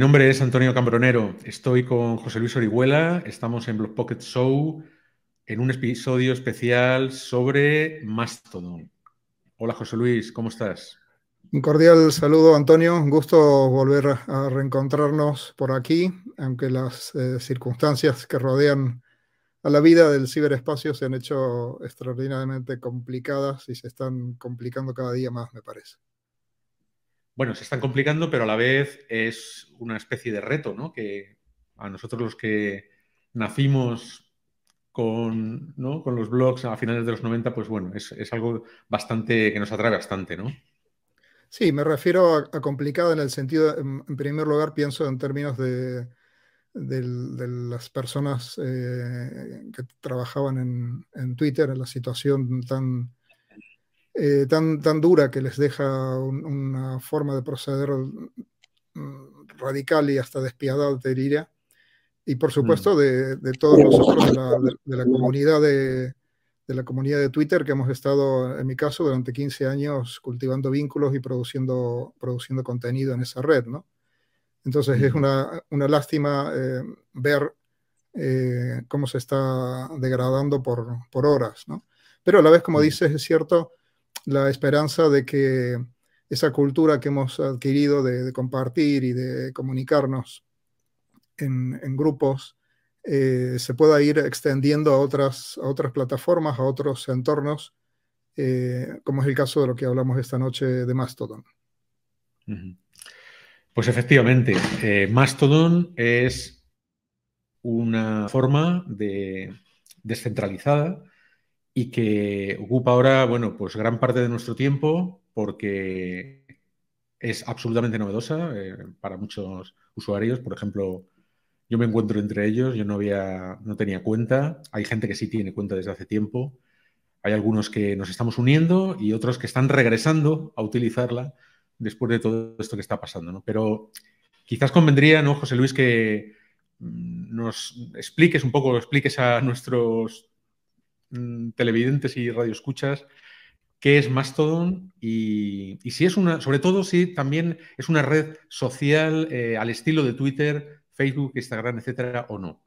nombre es Antonio Cambronero. Estoy con José Luis Orihuela. Estamos en Blog Pocket Show en un episodio especial sobre Mastodon. Hola José Luis, ¿cómo estás? Un cordial saludo, Antonio. Un gusto volver a reencontrarnos por aquí, aunque las eh, circunstancias que rodean a la vida del ciberespacio se han hecho extraordinariamente complicadas y se están complicando cada día más, me parece. Bueno, se están complicando, pero a la vez es una especie de reto, ¿no? Que a nosotros los que nacimos con, con los blogs a finales de los 90, pues bueno, es, algo bastante que nos atrae bastante, ¿no? Sí, me refiero a, complicado en el sentido, en, primer lugar, pienso en términos de, las personas eh, que trabajaban en, Twitter, en la situación tan, eh, tan, tan dura que les deja una forma de proceder mm, radical y hasta despiadada, te diría y por supuesto de, todos nosotros de la, comunidad de, la comunidad de Twitter que hemos estado, en mi caso, durante 15 años cultivando vínculos y produciendo, produciendo contenido en esa red, ¿no? Entonces es una, una lástima eh, ver eh, cómo se está degradando por, por, horas, ¿no? Pero a la vez, como dices, es cierto la esperanza de que esa cultura que hemos adquirido de, compartir y de comunicarnos en, grupos eh, se pueda ir extendiendo a otras, a otras plataformas, a otros entornos, eh, como es el caso de lo que hablamos esta noche de Mastodon. Pues efectivamente, eh, Mastodon es una forma de descentralizada y que ocupa ahora, bueno, pues gran parte de nuestro tiempo porque es absolutamente novedosa para muchos usuarios. Por ejemplo, yo me encuentro entre ellos, yo no había, no tenía cuenta. Hay gente que sí tiene cuenta desde hace tiempo. Hay algunos que nos estamos uniendo y otros que están regresando a utilizarla después de todo esto que está pasando. ¿no? Pero quizás convendría, ¿no, José Luis, que mm, nos expliques un poco, expliques a nuestros mm, televidentes y radioescuchas qué es Mastodon y, si es una, sobre todo si también es una red social eh, al estilo de Twitter Facebook, Instagram, etcétera, o no?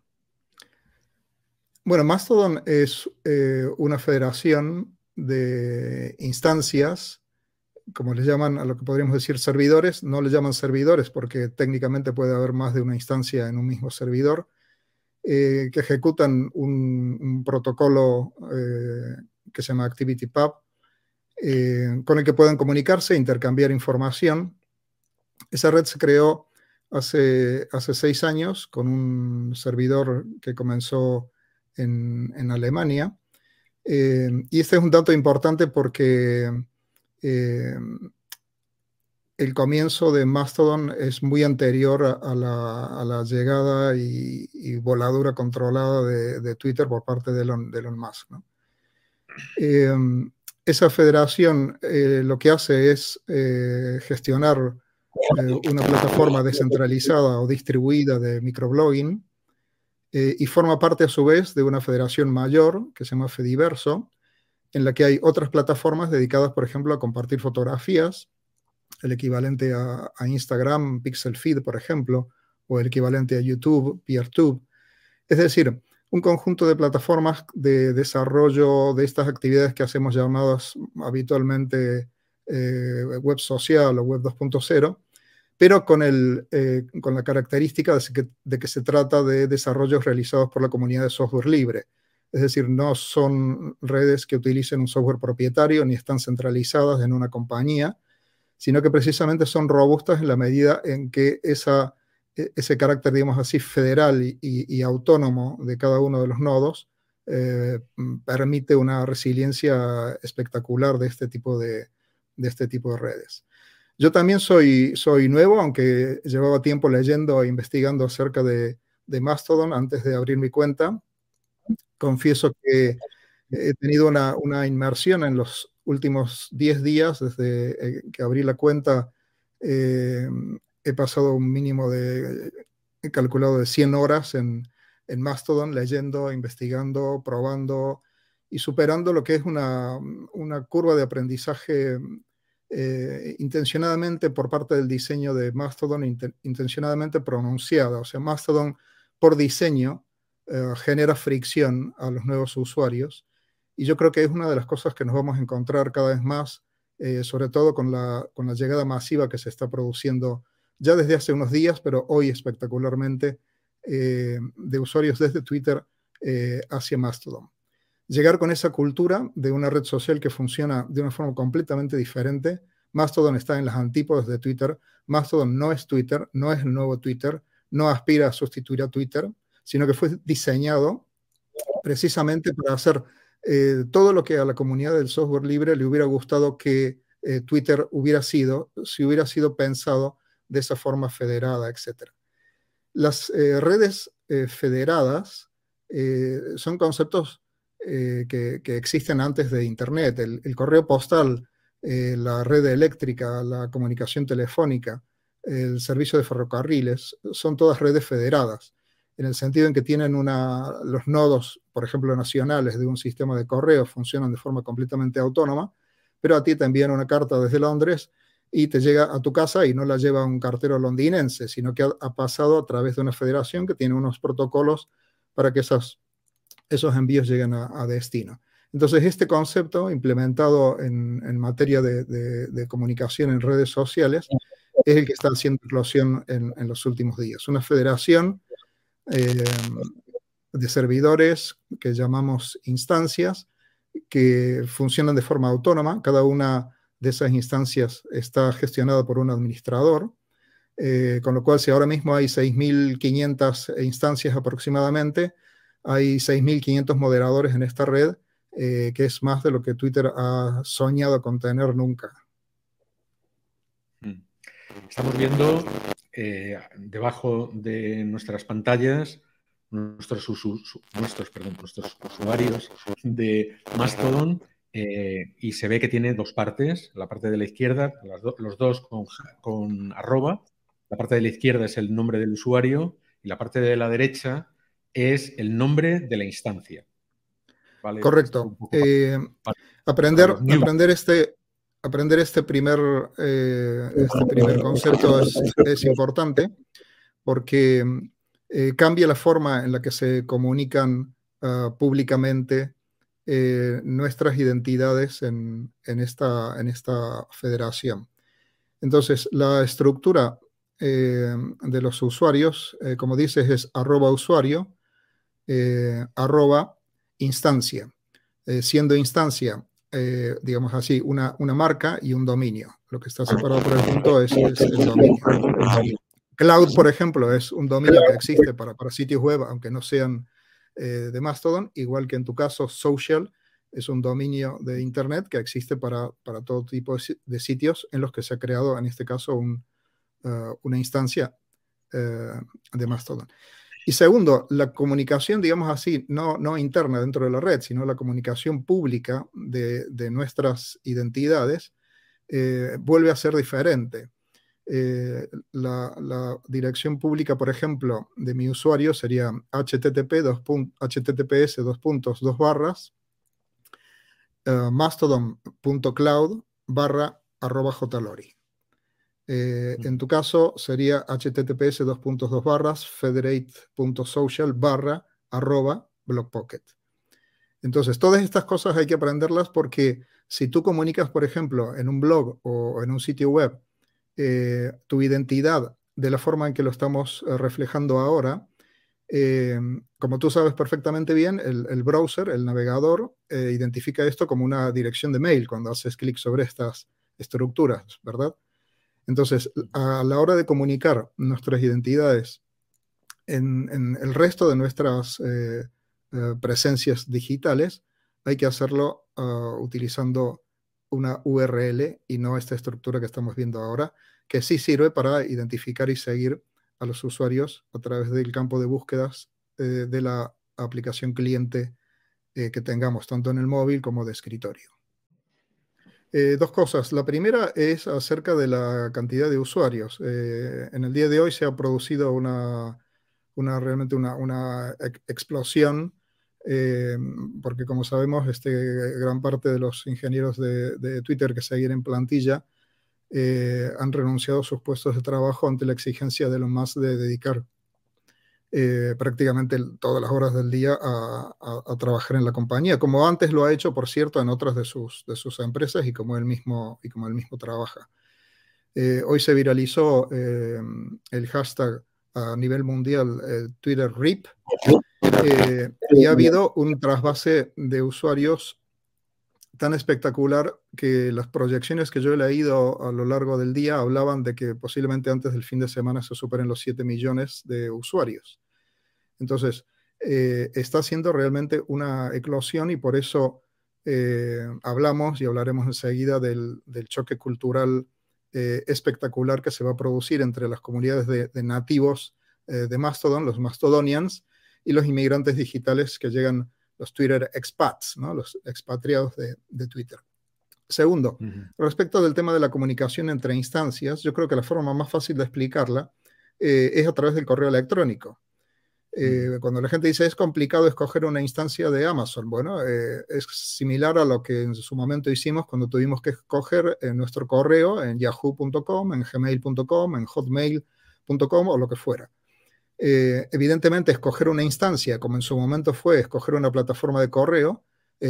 Bueno, Mastodon es eh, una federación de instancias, como le llaman a lo que podríamos decir servidores, no le llaman servidores porque técnicamente puede haber más de una instancia en un mismo servidor, eh, que ejecutan un, protocolo eh, que se llama ActivityPub, con el que pueden comunicarse e intercambiar información. Esa red se creó hace, hace seis años con un servidor que comenzó en, Alemania. Eh, y este es un dato importante porque eh, el comienzo de Mastodon es muy anterior a, la, llegada y, voladura controlada de, Twitter por parte de Elon, Musk. Eh, esa federación lo que hace es gestionar eh, una plataforma descentralizada o distribuida de microblogging eh, y forma parte a su vez de una federación mayor que se llama Fediverso, en la que hay otras plataformas dedicadas, por ejemplo, a compartir fotografías, el equivalente a, Instagram, Pixel Feed, por ejemplo, o el equivalente a YouTube, PeerTube. Es decir, un conjunto de plataformas de desarrollo de estas actividades que hacemos llamadas habitualmente eh, web social o web 2.0, pero con, el, eh, con la característica de que, se trata de desarrollos realizados por la comunidad de software libre. Es decir, no son redes que utilicen un software propietario ni están centralizadas en una compañía, sino que precisamente son robustas en la medida en que esa, e, ese carácter, digamos así, federal y, autónomo de cada uno de los nodos eh, permite una resiliencia espectacular de este tipo de, de este tipo de redes. Yo también soy, soy nuevo, aunque llevaba tiempo leyendo e investigando acerca de, Mastodon antes de abrir mi cuenta. Confieso que he tenido una, inmersión en los últimos 10 días desde eh, que abrí la cuenta. Eh, he pasado un mínimo de, he calculado de 100 horas en, en Mastodon, leyendo, investigando, probando, y superando lo que es una, curva de aprendizaje intencionadamente por parte del diseño de Mastodon, intencionadamente pronunciada. O sea, Mastodon por diseño genera fricción a los nuevos usuarios y yo creo que es una de las cosas que nos vamos a encontrar cada vez más, eh, sobre todo con la, con la llegada masiva que se está produciendo ya desde hace unos días, pero hoy espectacularmente, eh, de usuarios desde Twitter eh, hacia Mastodon. Llegar con esa cultura de una red social que funciona de una forma completamente diferente. Mastodon está en las antípodas de Twitter. Mastodon no es Twitter, no es el nuevo Twitter, no aspira a sustituir a Twitter, sino que fue diseñado precisamente para hacer eh, todo lo que a la comunidad del software libre le hubiera gustado que eh, Twitter hubiera sido, si hubiera sido pensado de esa forma federada, etc. Las eh, redes federadas son conceptos que, existen antes de Internet. El, correo postal, la red eléctrica, la comunicación telefónica, el servicio de ferrocarriles, son todas redes federadas en el sentido en que tienen una, los nodos, por ejemplo, nacionales de un sistema de correo funcionan de forma completamente autónoma, pero a ti te envían una carta desde Londres y te llega a tu casa y no la lleva un cartero londinense, sino que ha, pasado a través de una federación que tiene unos protocolos para que esos, esos envíos lleguen a, destino. Entonces, este concepto implementado en, materia de, comunicación en redes sociales es el que está haciendo explosión en, en los últimos días. Una federación eh, de servidores que llamamos instancias, que funcionan de forma autónoma. Cada una de esas instancias está gestionada por un administrador, eh, con lo cual si ahora mismo hay 6.500 instancias aproximadamente, hay 6.500 moderadores en esta red, eh, que es más de lo que Twitter ha soñado con tener nunca. Mm. Estamos viendo eh, debajo de nuestras pantallas nuestros, nuestros, perdón, nuestros usuarios de Mastodon eh, y se ve que tiene dos partes. La parte de la izquierda, los dos con, con, arroba. La parte de la izquierda es el nombre del usuario y la parte de la derecha es el nombre de la instancia. Correcto. Eh, aprender, aprender este, aprender este primer, eh, este primer concepto es, importante porque eh, cambia la forma en la que se comunican ah, públicamente eh, nuestras identidades en, esta, en, esta, federación. Entonces, la estructura de los usuarios, como dices, es arroba usuario, arroba instancia. siendo instancia eh, digamos así, una, una, marca y un dominio. Lo que está separado por el punto es, el dominio. Cloud, por ejemplo, es un dominio que existe para, para sitios web, aunque no sean eh, de Mastodon, igual que en tu caso, social es un dominio de Internet que existe para, para todo tipo de, sitios en los que se ha creado, en este caso, un, uh, una instancia uh, de Mastodon. Y segundo, la comunicación, digamos así, no, no interna dentro de la red, sino la comunicación pública de, de nuestras identidades, eh, vuelve a ser diferente. Eh, la, dirección pública, por ejemplo, de mi usuario sería http https dos puntos dos barras uh, mastodon.cloud barra arroba jlori. Eh, en tu caso sería https dos barras federate.social barra arroba blockpocket. Entonces, todas estas cosas hay que aprenderlas porque si tú comunicas, por ejemplo, en un blog o en un sitio web, eh, tu identidad de la forma en que lo estamos eh, reflejando ahora, como tú sabes perfectamente bien, el, el browser, el navegador, identifica esto como una dirección de mail cuando haces clic sobre estas estructuras, ¿verdad? Entonces, a la hora de comunicar nuestras identidades en, el resto de nuestras eh, eh, presencias digitales, hay que hacerlo ah, utilizando una URL y no esta estructura que estamos viendo ahora, que sí sirve para identificar y seguir a los usuarios a través del campo de búsquedas eh, de la aplicación cliente que tengamos, tanto en el móvil como de escritorio. Eh, dos cosas. La primera es acerca de la cantidad de usuarios. Eh, en el día de hoy se ha producido una, realmente una, explosión, eh, porque como sabemos, este, gran parte de los ingenieros de, Twitter que seguir en plantilla han renunciado a sus puestos de trabajo ante la exigencia de lo más de dedicar eh, prácticamente todas las horas del día a, trabajar en la compañía, como antes lo ha hecho, por cierto, en otras de sus, de sus empresas y como él mismo, y como él mismo trabaja. hoy se viralizó el hashtag a nivel mundial, Twitter RIP, y ha habido un trasvase de usuarios tan espectacular que las proyecciones que yo he leído a lo largo del día hablaban de que posiblemente antes del fin de semana se superen los 7 millones de usuarios. Entonces, eh, está siendo realmente una eclosión y por eso eh, hablamos y hablaremos enseguida del, choque cultural eh, espectacular que se va a producir entre las comunidades de, de nativos de Mastodon, los Mastodonians, y los inmigrantes digitales que llegan los Twitter expats, ¿no? los expatriados de, Twitter. Segundo, respecto del tema de la comunicación entre instancias, yo creo que la forma más fácil de explicarla eh, es a través del correo electrónico. Eh, cuando la gente dice es complicado escoger una instancia de Amazon, bueno, eh, es similar a lo que en su momento hicimos cuando tuvimos que escoger nuestro correo en yahoo.com, en gmail.com, en hotmail.com o lo que fuera. Eh, evidentemente, escoger una instancia, como en su momento fue escoger una plataforma de correo,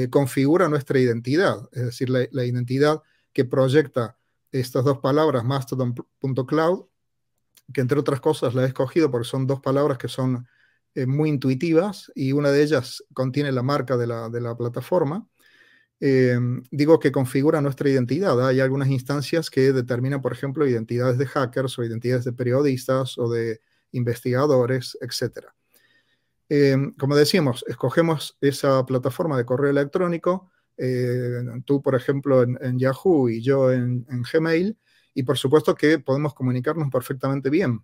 configura nuestra identidad, es decir, la, identidad que proyecta estas dos palabras, mastodon.cloud, que entre otras cosas la he escogido porque son dos palabras que son eh, muy intuitivas y una de ellas contiene la marca de la, de la plataforma. digo que configura nuestra identidad. Hay algunas instancias que determinan, por ejemplo, identidades de hackers o identidades de periodistas o de investigadores, etc. Eh, como decíamos, escogemos esa plataforma de correo electrónico, eh, tú, por ejemplo, en, Yahoo y yo en, Gmail, y por supuesto que podemos comunicarnos perfectamente bien.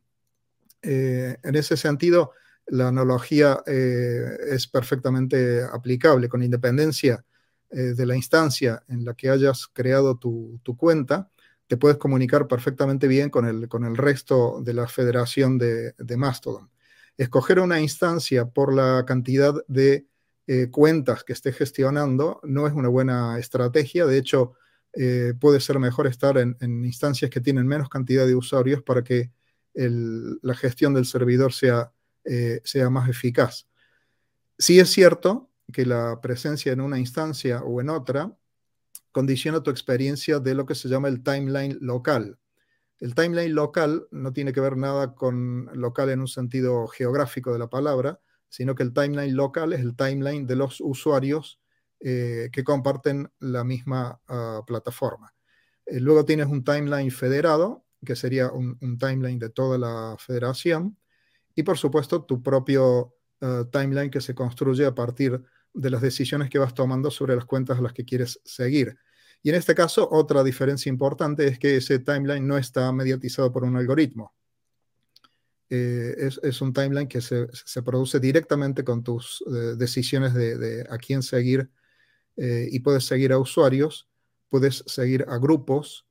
Eh, en ese sentido, la analogía es perfectamente aplicable, con independencia de la instancia en la que hayas creado tu cuenta, te puedes comunicar perfectamente bien con el, con el resto de la federación de, Mastodon. Escoger una instancia por la cantidad de eh, cuentas que esté gestionando no es una buena estrategia. De hecho, eh, puede ser mejor estar en, instancias que tienen menos cantidad de usuarios para que la gestión del servidor sea, eh, sea más eficaz. Sí es cierto que la presencia en una instancia o en otra condiciona tu experiencia de lo que se llama el timeline local. El timeline local no tiene que ver nada con local en un sentido geográfico de la palabra, sino que el timeline local es el timeline de los usuarios eh, que comparten la misma ah, plataforma. Eh, luego tienes un timeline federado, que sería un, timeline de toda la federación, y por supuesto tu propio ah, timeline que se construye a partir de las decisiones que vas tomando sobre las cuentas a las que quieres seguir. Y en este caso, otra diferencia importante es que ese timeline no está mediatizado por un algoritmo. Eh, es, un timeline que se, produce directamente con tus eh, decisiones de, a quién seguir eh, y puedes seguir a usuarios, puedes seguir a grupos,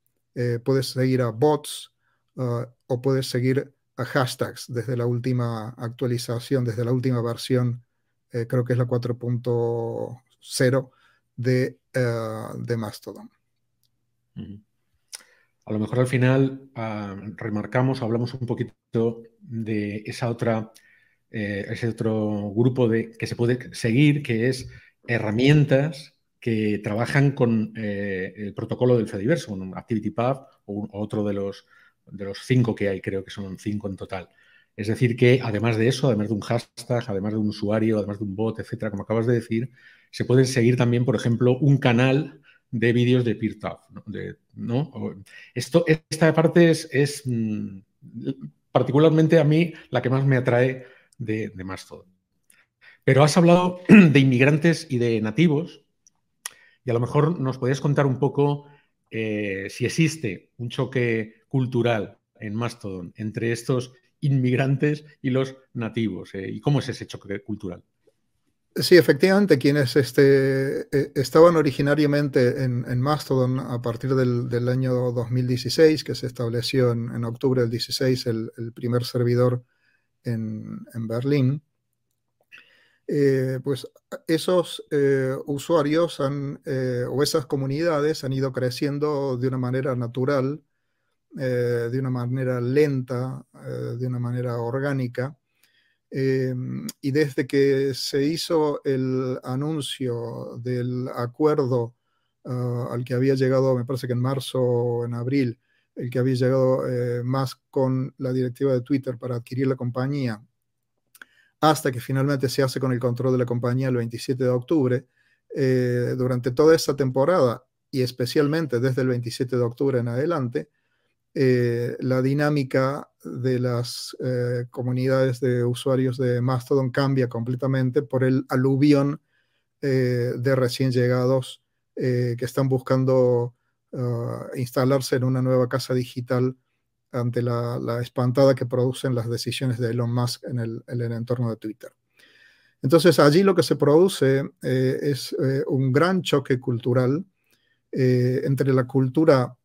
puedes seguir a bots o puedes seguir hashtags desde la última actualización, desde la última versión creo que es la 4.0 de, uh, de, Mastodon. A lo mejor al final uh, remarcamos, hablamos un poquito de esa otra, eh, ese otro grupo de, que se puede seguir, que es herramientas que trabajan con eh, el protocolo del Fediverse, un ActivityPub o, o otro de los, de los cinco que hay, creo que son cinco en total. Es decir, que además de eso, además de un hashtag, además de un usuario, además de un bot, etcétera, como acabas de decir, se puede seguir también, por ejemplo, un canal de vídeos de PeerTab. ¿no? Esto, esta parte es, mm, particularmente a mí la que más me atrae de, de Mastodon. Pero has hablado de inmigrantes y de nativos, y a lo mejor nos podías contar un poco eh, si existe un choque cultural en Mastodon entre estos inmigrantes y los nativos. Eh, ¿Y cómo es ese choque cultural? Sí, efectivamente, quienes este, eh, estaban originariamente en, Mastodon a partir del, año 2016, que se estableció en, octubre del 16 el, primer servidor en, Berlín, eh, pues esos usuarios han, o esas comunidades han ido creciendo de una manera natural de una manera lenta, de una manera orgánica. y desde que se hizo el anuncio del acuerdo ah, al que había llegado, me parece que en marzo o en abril, el que había llegado más con la directiva de Twitter para adquirir la compañía, hasta que finalmente se hace con el control de la compañía el 27 de octubre, eh, durante toda esa temporada y especialmente desde el 27 de octubre en adelante, eh, la dinámica de las eh, comunidades de usuarios de Mastodon cambia completamente por el aluvión de recién llegados que están buscando ah, instalarse en una nueva casa digital ante la, espantada que producen las decisiones de Elon Musk en el, entorno de Twitter. Entonces allí lo que se produce eh, es eh, un gran choque cultural eh, entre la cultura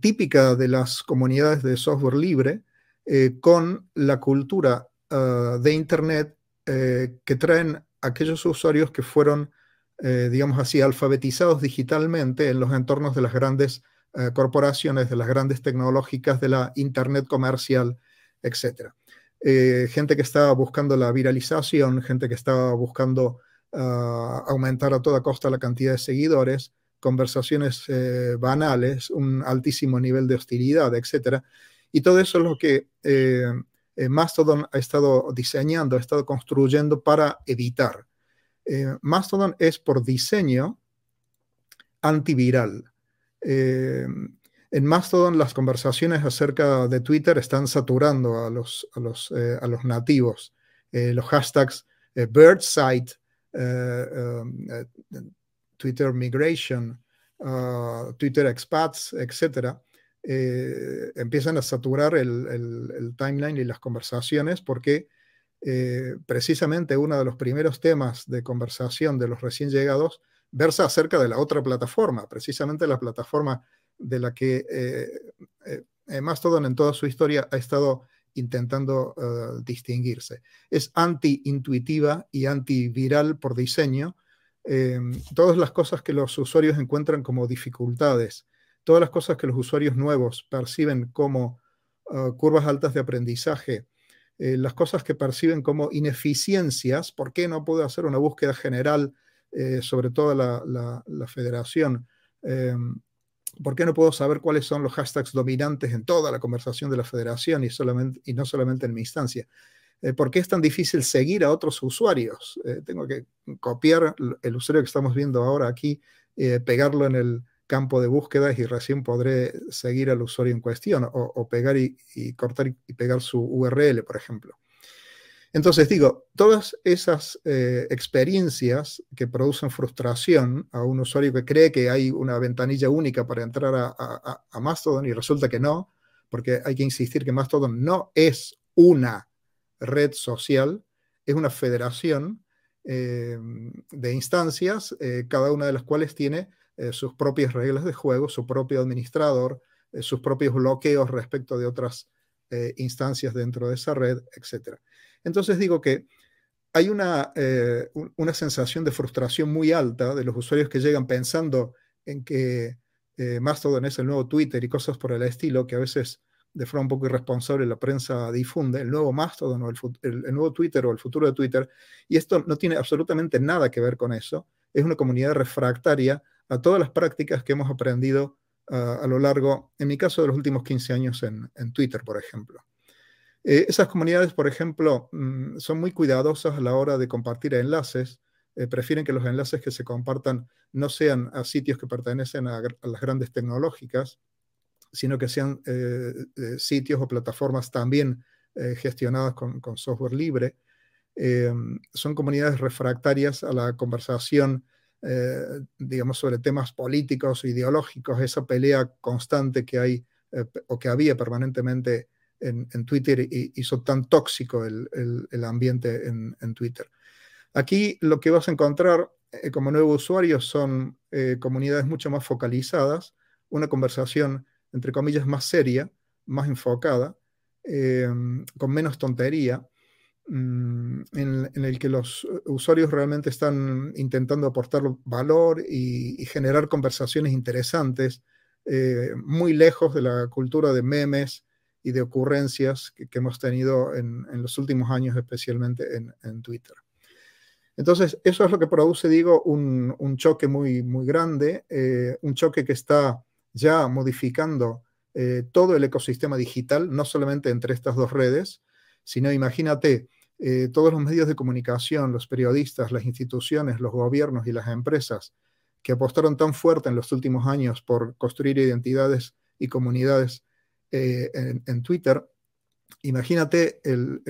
típica de las comunidades de software libre con la cultura ah, de Internet que traen aquellos usuarios que fueron, digamos así, alfabetizados digitalmente en los entornos de las grandes eh, corporaciones, de las grandes tecnológicas, de la Internet comercial, etc. Eh, gente que estaba buscando la viralización, gente que estaba buscando ah, aumentar a toda costa la cantidad de seguidores, conversaciones eh, banales, un altísimo nivel de hostilidad, etc. Y todo eso es lo que Mastodon ha estado diseñando, ha estado construyendo para evitar. Mastodon es por diseño antiviral. Eh, en Mastodon las conversaciones acerca de Twitter están saturando a los, a los, eh, a los nativos. Eh, los hashtags birdside, um, Twitter migration, uh, Twitter expats, etc., empiezan a saturar el, el, timeline y las conversaciones porque precisamente uno de los primeros temas de conversación de los recién llegados versa acerca de la otra plataforma, precisamente la plataforma de la que eh, eh, Mastodon en toda su historia ha estado intentando eh, distinguirse. Es anti-intuitiva y antiviral por diseño. Todas las cosas que los usuarios encuentran como dificultades, todas las cosas que los usuarios nuevos perciben como curvas altas de aprendizaje, las cosas que perciben como ineficiencias, ¿por qué no puedo hacer una búsqueda general eh, sobre todo la, federación. Eh, ¿Por qué no puedo saber cuáles son los hashtags dominantes en toda la conversación de la federación y no solamente en mi instancia? Eh, ¿Por qué es tan difícil seguir a otros usuarios? tengo que copiar el usuario que estamos viendo ahora aquí, pegarlo en el campo de búsquedas y recién podré seguir al usuario en cuestión o, pegar y, cortar y pegar su URL, por ejemplo. Entonces digo, todas esas eh, experiencias que producen frustración a un usuario que cree que hay una ventanilla única para entrar a, Mastodon y resulta que no, porque hay que insistir que Mastodon no es una red social, es una federación eh, de instancias, eh, cada una de las cuales tiene sus propias reglas de juego, su propio administrador, sus propios bloqueos respecto de otras instancias dentro de esa red, etc. Entonces digo que hay una, eh, una sensación de frustración muy alta de los usuarios que llegan pensando en que eh, Mastodon es el nuevo Twitter y cosas por el estilo que a veces de forma un poco irresponsable la prensa difunde, el nuevo Mastodon o el, nuevo Twitter o el futuro de Twitter. Y esto no tiene absolutamente nada que ver con eso. Es una comunidad refractaria a todas las prácticas que hemos aprendido ah, a lo largo, en mi caso, de los últimos 15 años en Twitter, por ejemplo. Eh, esas comunidades, por ejemplo, mm, son muy cuidadosas a la hora de compartir enlaces. Eh, prefieren que los enlaces que se compartan no sean a sitios que pertenecen a, las grandes tecnológicas, sino que sean eh, sitios o plataformas también gestionadas con, software libre. son comunidades refractarias a la conversación, digamos, sobre temas políticos, ideológicos, esa pelea constante que hay o que había permanentemente en, Twitter y hizo tan tóxico el, ambiente en, Twitter. Aquí lo que vas a encontrar eh, como nuevo usuario son eh, comunidades mucho más focalizadas, una conversación, entre comillas, más seria, más enfocada, em, con menos tontería, mm, en, el que los usuarios realmente están intentando aportar valor y, generar conversaciones interesantes muy lejos de la cultura de memes y de ocurrencias que, hemos tenido en, los últimos años, especialmente en, Twitter. Entonces, eso es lo que produce, digo, un, choque muy, muy grande, un choque que está ya modificando todo el ecosistema digital, no solamente entre estas dos redes, sino imagínate eh, todos los medios de comunicación, los periodistas, las instituciones, los gobiernos y las empresas que apostaron tan fuerte en los últimos años por construir identidades y comunidades eh, en, Twitter, imagínate el,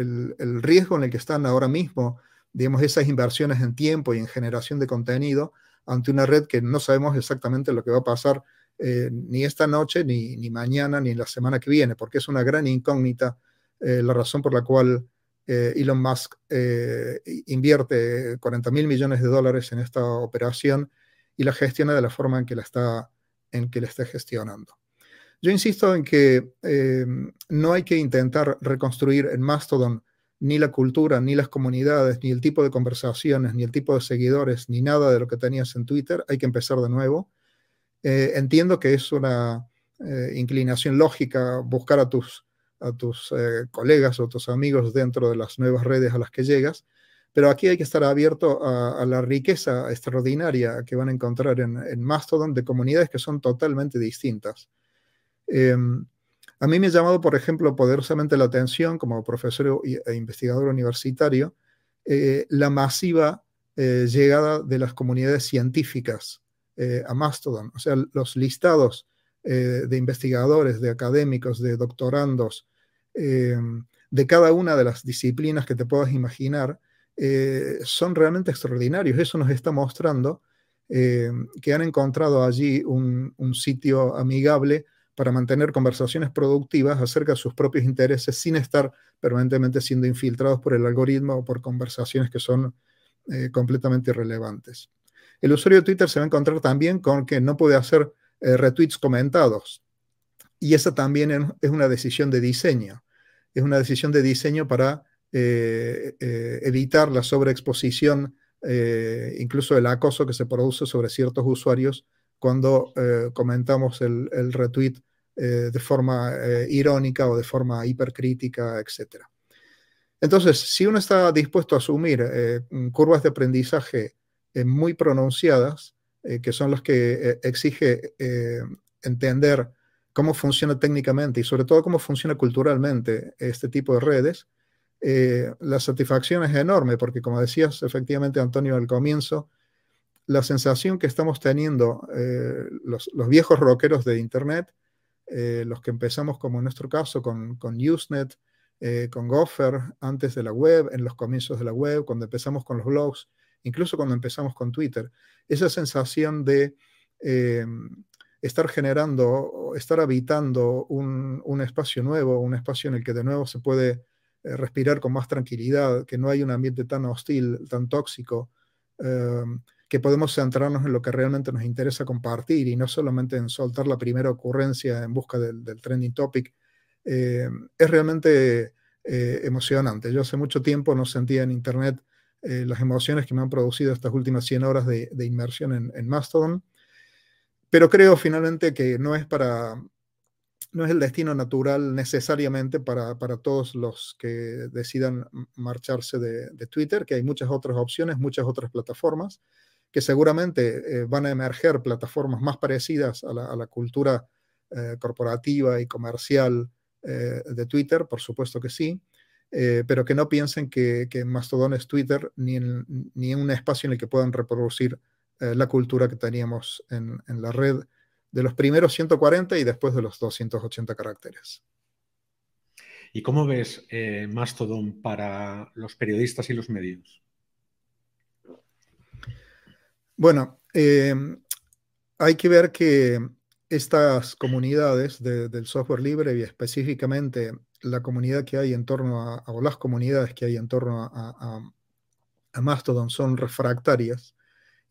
riesgo en el que están ahora mismo, digamos, esas inversiones en tiempo y en generación de contenido ante una red que no sabemos exactamente lo que va a pasar eh, ni esta noche, ni, ni, mañana, ni la semana que viene, porque es una gran incógnita la razón por la cual eh, Elon Musk eh, invierte 40 mil millones de dólares en esta operación y la gestiona de la forma en que la está, en que la está gestionando. Yo insisto en que eh, no hay que intentar reconstruir en Mastodon ni la cultura, ni las comunidades, ni el tipo de conversaciones, ni el tipo de seguidores, ni nada de lo que tenías en Twitter. Hay que empezar de nuevo. Entiendo que es una inclinación lógica buscar a tus a tus eh, colegas o tus amigos dentro de las nuevas redes a las que llegas, pero aquí hay que estar abierto a, la riqueza extraordinaria que van a encontrar en, Mastodon de comunidades que son totalmente distintas. Em, a mí me ha llamado, por ejemplo, poderosamente la atención como profesor e investigador universitario, eh, la masiva eh, llegada de las comunidades científicas a Mastodon, o sea, los listados de investigadores, de académicos, de doctorandos, eh, de cada una de las disciplinas que te puedas imaginar, eh, son realmente extraordinarios. Eso nos está mostrando eh, que han encontrado allí un, sitio amigable para mantener conversaciones productivas acerca de sus propios intereses sin estar permanentemente siendo infiltrados por el algoritmo o por conversaciones que son completamente irrelevantes. El usuario de Twitter se va a encontrar también con que no puede hacer retweets comentados. Y esa también es una decisión de diseño es una decisión de diseño para eh, eh, evitar la sobreexposición, eh, incluso el acoso que se produce sobre ciertos usuarios cuando comentamos el, retweet de forma irónica o de forma hipercrítica, etc. Entonces, si uno está dispuesto a asumir curvas de aprendizaje muy pronunciadas, que son las que exige entender cómo funciona técnicamente y sobre todo cómo funciona culturalmente este tipo de redes, eh, la satisfacción es enorme porque como decías efectivamente Antonio al comienzo, la sensación que estamos teniendo eh, los, viejos rockeros de Internet, eh, los que empezamos como en nuestro caso con, con Usenet, con Gopher, antes de la web, en los comienzos de la web, cuando empezamos con los blogs, incluso cuando empezamos con Twitter, esa sensación de estar generando, estar habitando un, espacio nuevo, un espacio en el que de nuevo se puede eh, respirar con más tranquilidad, que no hay un ambiente tan hostil, tan tóxico, em, que podemos centrarnos en lo que realmente nos interesa compartir y no solamente en soltar la primera ocurrencia en busca del, trending topic, em, es realmente eh, emocionante. Yo hace mucho tiempo no sentía en Internet eh, las emociones que me han producido estas últimas 100 horas de, inmersión en Mastodon. Pero creo finalmente que no es para, no es el destino natural necesariamente para, todos los que decidan marcharse de, Twitter, que hay muchas otras opciones, muchas otras plataformas, que seguramente eh, van a emerger plataformas más parecidas a la, cultura eh, corporativa y comercial de Twitter, por supuesto que sí, pero que no piensen que, que Mastodon es Twitter ni ni en un espacio en el que puedan reproducir eh, la cultura que teníamos en, la red de los primeros 140 y después de los 280 caracteres. ¿Y cómo ves eh, Mastodon para los periodistas y los medios? Bueno, eh, hay que ver que estas comunidades del software libre y específicamente la comunidad que hay en torno a, o las comunidades que hay en torno a Mastodon son refractarias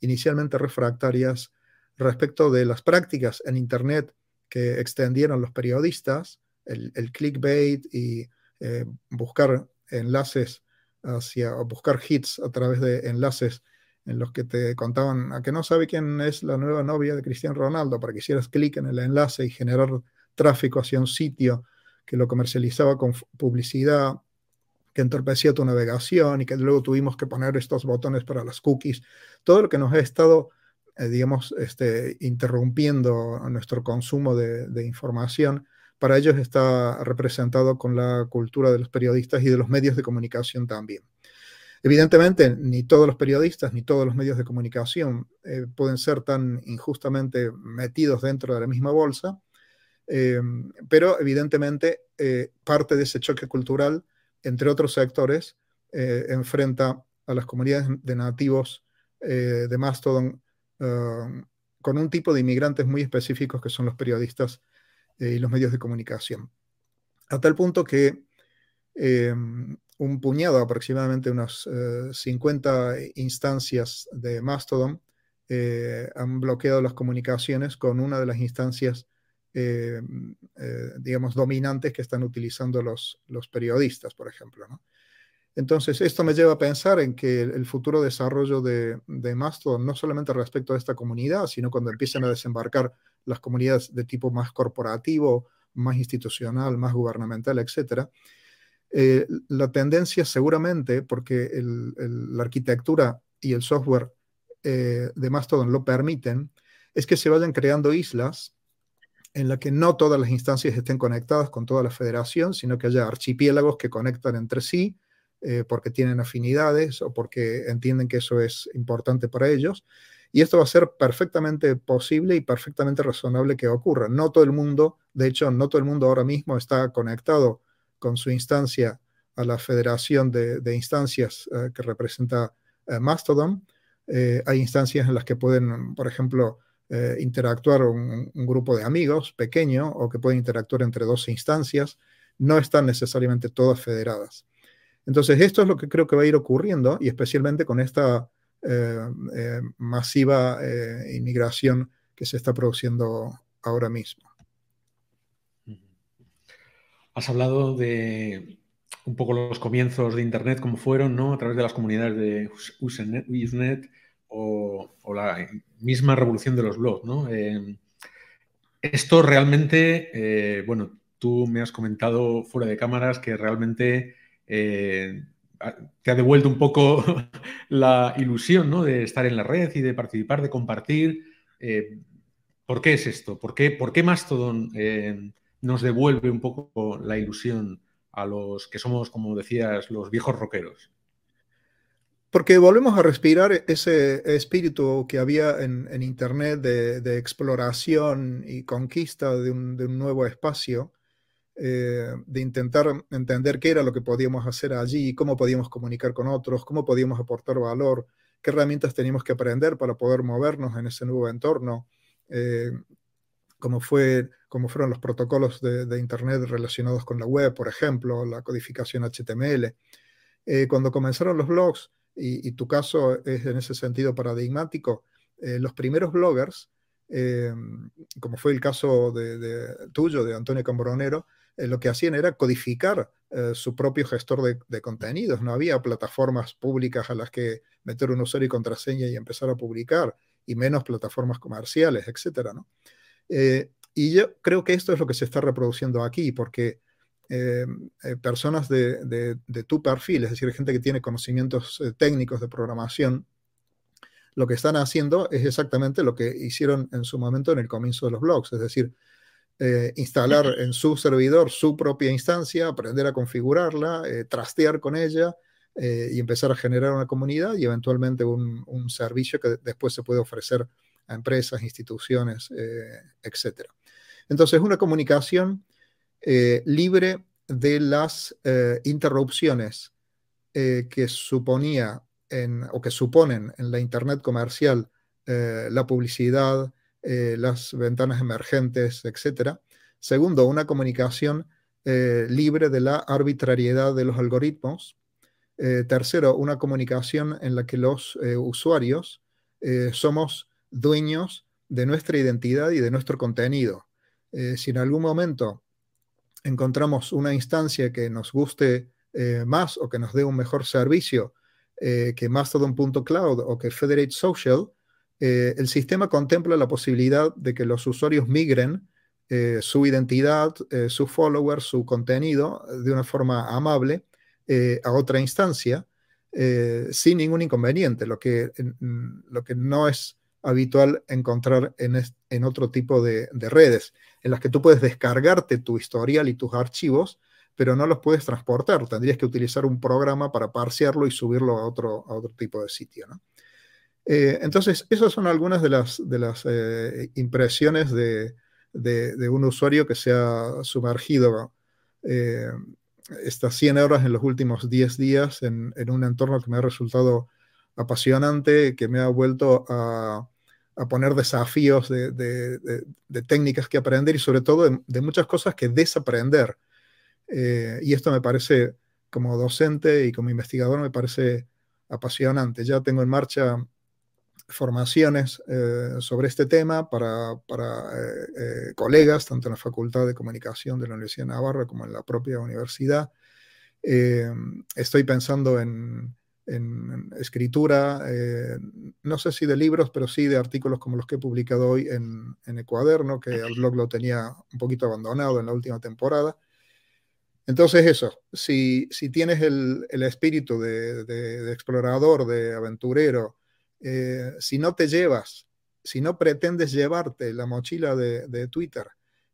inicialmente refractarias respecto de las prácticas en Internet que extendieron los periodistas, el, clickbait y eh, buscar enlaces hacia, o buscar hits a través de enlaces en los que te contaban a que no sabe quién es la nueva novia de Cristiano Ronaldo para que hicieras clic en el enlace y generar tráfico hacia un sitio que lo comercializaba con publicidad que entorpecía tu navegación y que luego tuvimos que poner estos botones para las cookies. Todo lo que nos ha estado, eh, digamos, este, interrumpiendo nuestro consumo de, información, para ellos está representado con la cultura de los periodistas y de los medios de comunicación también. Evidentemente, ni todos los periodistas ni todos los medios de comunicación eh, pueden ser tan injustamente metidos dentro de la misma bolsa, eh, pero evidentemente eh, parte de ese choque cultural, entre otros sectores, enfrenta a las comunidades de nativos de Mastodon con un tipo de inmigrantes muy específicos que son los periodistas y los medios de comunicación. A tal punto que un puñado, aproximadamente unas 50 eh, instancias de Mastodon, eh, han bloqueado las comunicaciones con una de las instancias, eh, digamos, dominantes que están utilizando los, los periodistas, por ejemplo. Entonces, esto me lleva a pensar en que el, futuro desarrollo de, de, Mastodon, no solamente respecto a esta comunidad, sino cuando empiecen a desembarcar las comunidades de tipo más corporativo, más institucional, más gubernamental, etcétera, eh, la tendencia seguramente, porque la arquitectura y el software eh, de Mastodon lo permiten, es que se vayan creando islas en las que no todas las instancias estén conectadas con toda la federación, sino que haya archipiélagos que conectan entre sí eh, porque tienen afinidades o porque entienden que eso es importante para ellos. Y esto va a ser perfectamente posible y perfectamente razonable que ocurra. No todo el mundo, de hecho, no todo el mundo ahora mismo está conectado con su instancia a la federación de, instancias eh, que representa eh, Mastodon. Hay instancias en las que pueden, por ejemplo, interactuar un, grupo de amigos pequeño o que pueden interactuar entre dos instancias. No están necesariamente todas federadas. Entonces, esto es lo que creo que va a ir ocurriendo y especialmente con esta masiva inmigración que se está produciendo ahora mismo. Has hablado de un poco los comienzos de Internet, como fueron, ¿no? A través de las comunidades de Usenet, o, la misma revolución de los blogs, ¿no? Eh, esto realmente, eh, bueno, tú me has comentado fuera de cámaras que realmente eh, te ha devuelto un poco la ilusión, ¿no? De estar en la red y de participar, de compartir. ¿Por qué es esto? ¿Por qué, por qué Mastodon nos devuelve un poco la ilusión a los que somos, como decías, los viejos rockeros? Porque volvemos a respirar ese espíritu que había en, Internet de, exploración y conquista de un, nuevo espacio, eh, de intentar entender qué era lo que podíamos hacer allí, cómo podíamos comunicar con otros, cómo podíamos aportar valor, qué herramientas teníamos que aprender para poder movernos en ese nuevo entorno. Eh, como, fue, fueron los protocolos de, Internet relacionados con la web, por ejemplo, la codificación HTML. Eh, cuando comenzaron los blogs, y, tu caso es en ese sentido paradigmático, eh, los primeros bloggers, eh, como fue el caso de, tuyo, de Antonio Cambronero, lo que hacían era codificar su propio gestor de, contenidos. No había plataformas públicas a las que meter un usuario y contraseña y empezar a publicar, y menos plataformas comerciales, etcétera, ¿no? Eh, y yo creo que esto es lo que se está reproduciendo aquí, porque eh, eh, personas de, tu perfil, es decir, gente que tiene conocimientos técnicos de programación, lo que están haciendo es exactamente lo que hicieron en su momento en el comienzo de los blogs, es decir, instalar en su servidor su propia instancia, aprender a configurarla, trastear con ella y empezar a generar una comunidad y eventualmente un, un servicio que después se puede ofrecer a empresas, instituciones, eh, etc. Entonces, una comunicación eh, libre de las eh, interrupciones que suponía o que suponen en la Internet comercial la publicidad, las ventanas emergentes, etc. Segundo, una comunicación libre de la arbitrariedad de los algoritmos. tercero, una comunicación en la que los usuarios somos dueños de nuestra identidad y de nuestro contenido. Eh, si en algún momento encontramos una instancia que nos guste eh, más o que nos dé un mejor servicio, que Mastodon.cloud o que Federate Social, el sistema contempla la posibilidad de que los usuarios migren su identidad, su follower, su contenido de una forma amable a otra instancia sin ningún inconveniente, lo que, lo que no es habitual encontrar en, otro tipo de, redes, en las que tú puedes descargarte tu historial y tus archivos, pero no los puedes transportar. Tendrías que utilizar un programa para parsearlo y subirlo a otro, a otro tipo de sitio. Eh, entonces, esas son algunas de las, de las eh, impresiones de, un usuario que se ha sumergido eh, estas 100 horas en los últimos 10 días en, en, un entorno que me ha resultado apasionante, que me ha vuelto a, a poner desafíos de, técnicas que aprender y sobre todo de, muchas cosas que desaprender. Eh, y esto me parece, como docente y como investigador, me parece apasionante. Ya tengo en marcha formaciones eh, sobre este tema para, eh, colegas, tanto en la Facultad de Comunicación de la Universidad de Navarra como en la propia universidad. estoy pensando en, en escritura, eh, no sé si de libros, pero sí de artículos como los que he publicado hoy en, en el cuaderno, que el blog lo tenía un poquito abandonado en la última temporada. Entonces eso, si, si tienes el, el espíritu de, explorador, de aventurero, eh, si no te llevas, si no pretendes llevarte la mochila de, de Twitter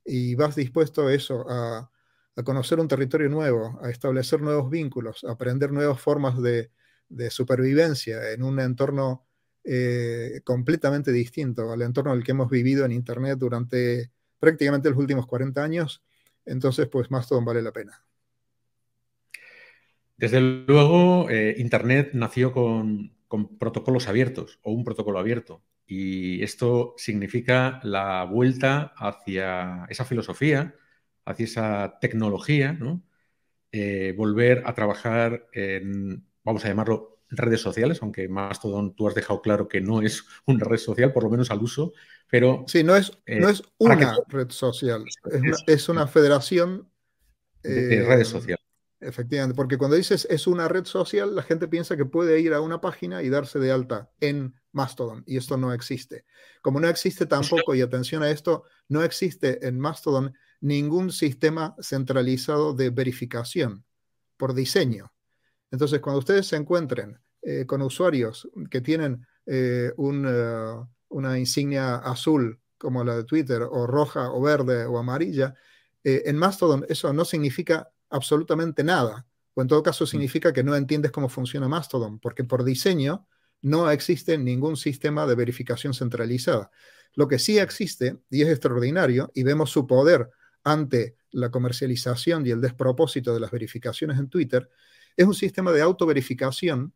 y vas dispuesto a eso, a, a conocer un territorio nuevo, a establecer nuevos vínculos, a aprender nuevas formas de, de supervivencia en un entorno eh, completamente distinto al entorno en el que hemos vivido en Internet durante prácticamente los últimos 40 años, entonces pues más todo vale la pena. Desde luego, eh, Internet nació con, con protocolos abiertos o un protocolo abierto. Y esto significa la vuelta hacia esa filosofía, hacia esa tecnología, ¿no? Eh, volver a trabajar en vamos a llamarlo redes sociales, aunque Mastodon tú has dejado claro que no es una red social, por lo menos al uso, pero... Sí, no es, eh, no es una red social, es, una federación... de, redes eh, sociales. Efectivamente, porque cuando dices es una red social, la gente piensa que puede ir a una página y darse de alta en Mastodon, y esto no existe. Como no existe tampoco, y atención a esto, no existe en Mastodon ningún sistema centralizado de verificación por diseño. Entonces, cuando ustedes se encuentren eh, con usuarios que tienen eh, eh, una insignia azul como la de Twitter, o roja, o verde, o amarilla, en Mastodon eso no significa absolutamente nada, o en todo caso mm. significa que no entiendes cómo funciona Mastodon, porque por diseño no existe ningún sistema de verificación centralizada. Lo que sí existe, y es extraordinario, y vemos su poder ante la comercialización y el despropósito de las verificaciones en Twitter, es un sistema de autoverificación,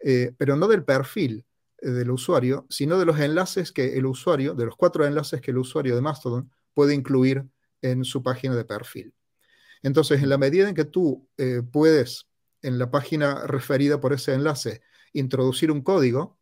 eh, pero no del perfil eh, del usuario, sino de los enlaces que el usuario, de los cuatro enlaces que el usuario de Mastodon puede incluir en su página de perfil. Entonces, en la medida en que tú eh, puedes, en la página referida por ese enlace, introducir un código,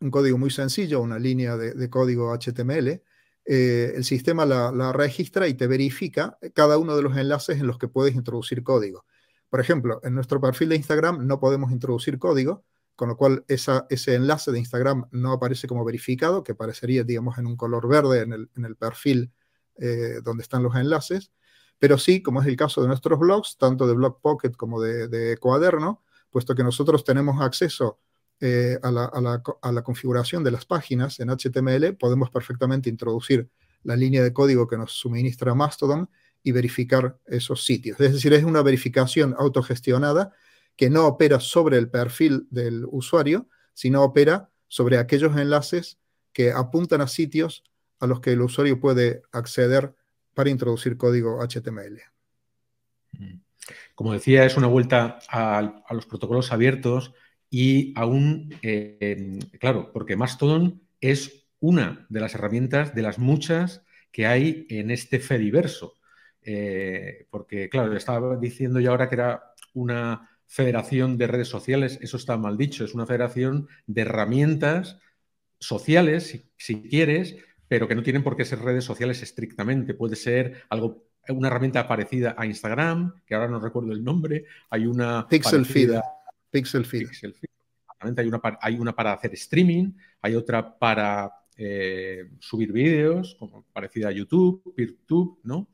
un código muy sencillo, una línea de, código HTML, el sistema la, registra y te verifica cada uno de los enlaces en los que puedes introducir código. Por ejemplo, en nuestro perfil de Instagram no podemos introducir código, con lo cual ese enlace de Instagram no aparece como verificado, que aparecería, digamos, en un color verde en el, perfil eh, donde están los enlaces. Pero sí, como es el caso de nuestros blogs, tanto de Blog Pocket como de, Cuaderno, puesto que nosotros tenemos acceso eh, a, la, configuración de las páginas en HTML, podemos perfectamente introducir la línea de código que nos suministra Mastodon y verificar esos sitios. Es decir, es una verificación autogestionada que no opera sobre el perfil del usuario, sino opera sobre aquellos enlaces que apuntan a sitios a los que el usuario puede acceder para introducir código HTML. Como decía, es una vuelta a, los protocolos abiertos y aún, eh, claro, porque Mastodon es una de las herramientas de las muchas que hay en este Fediverso. Eh, porque, claro, estaba diciendo yo ahora que era una federación de redes sociales, eso está mal dicho, es una federación de herramientas sociales, si, quieres, pero que no tienen por qué ser redes sociales estrictamente. Puede ser algo, una herramienta parecida a Instagram, que ahora no recuerdo el nombre. Hay una Pixel Feed. Pixel Feed. Hay una, para, hay una para hacer streaming, hay otra para eh, subir vídeos, como parecida a YouTube, PeerTube, ¿no?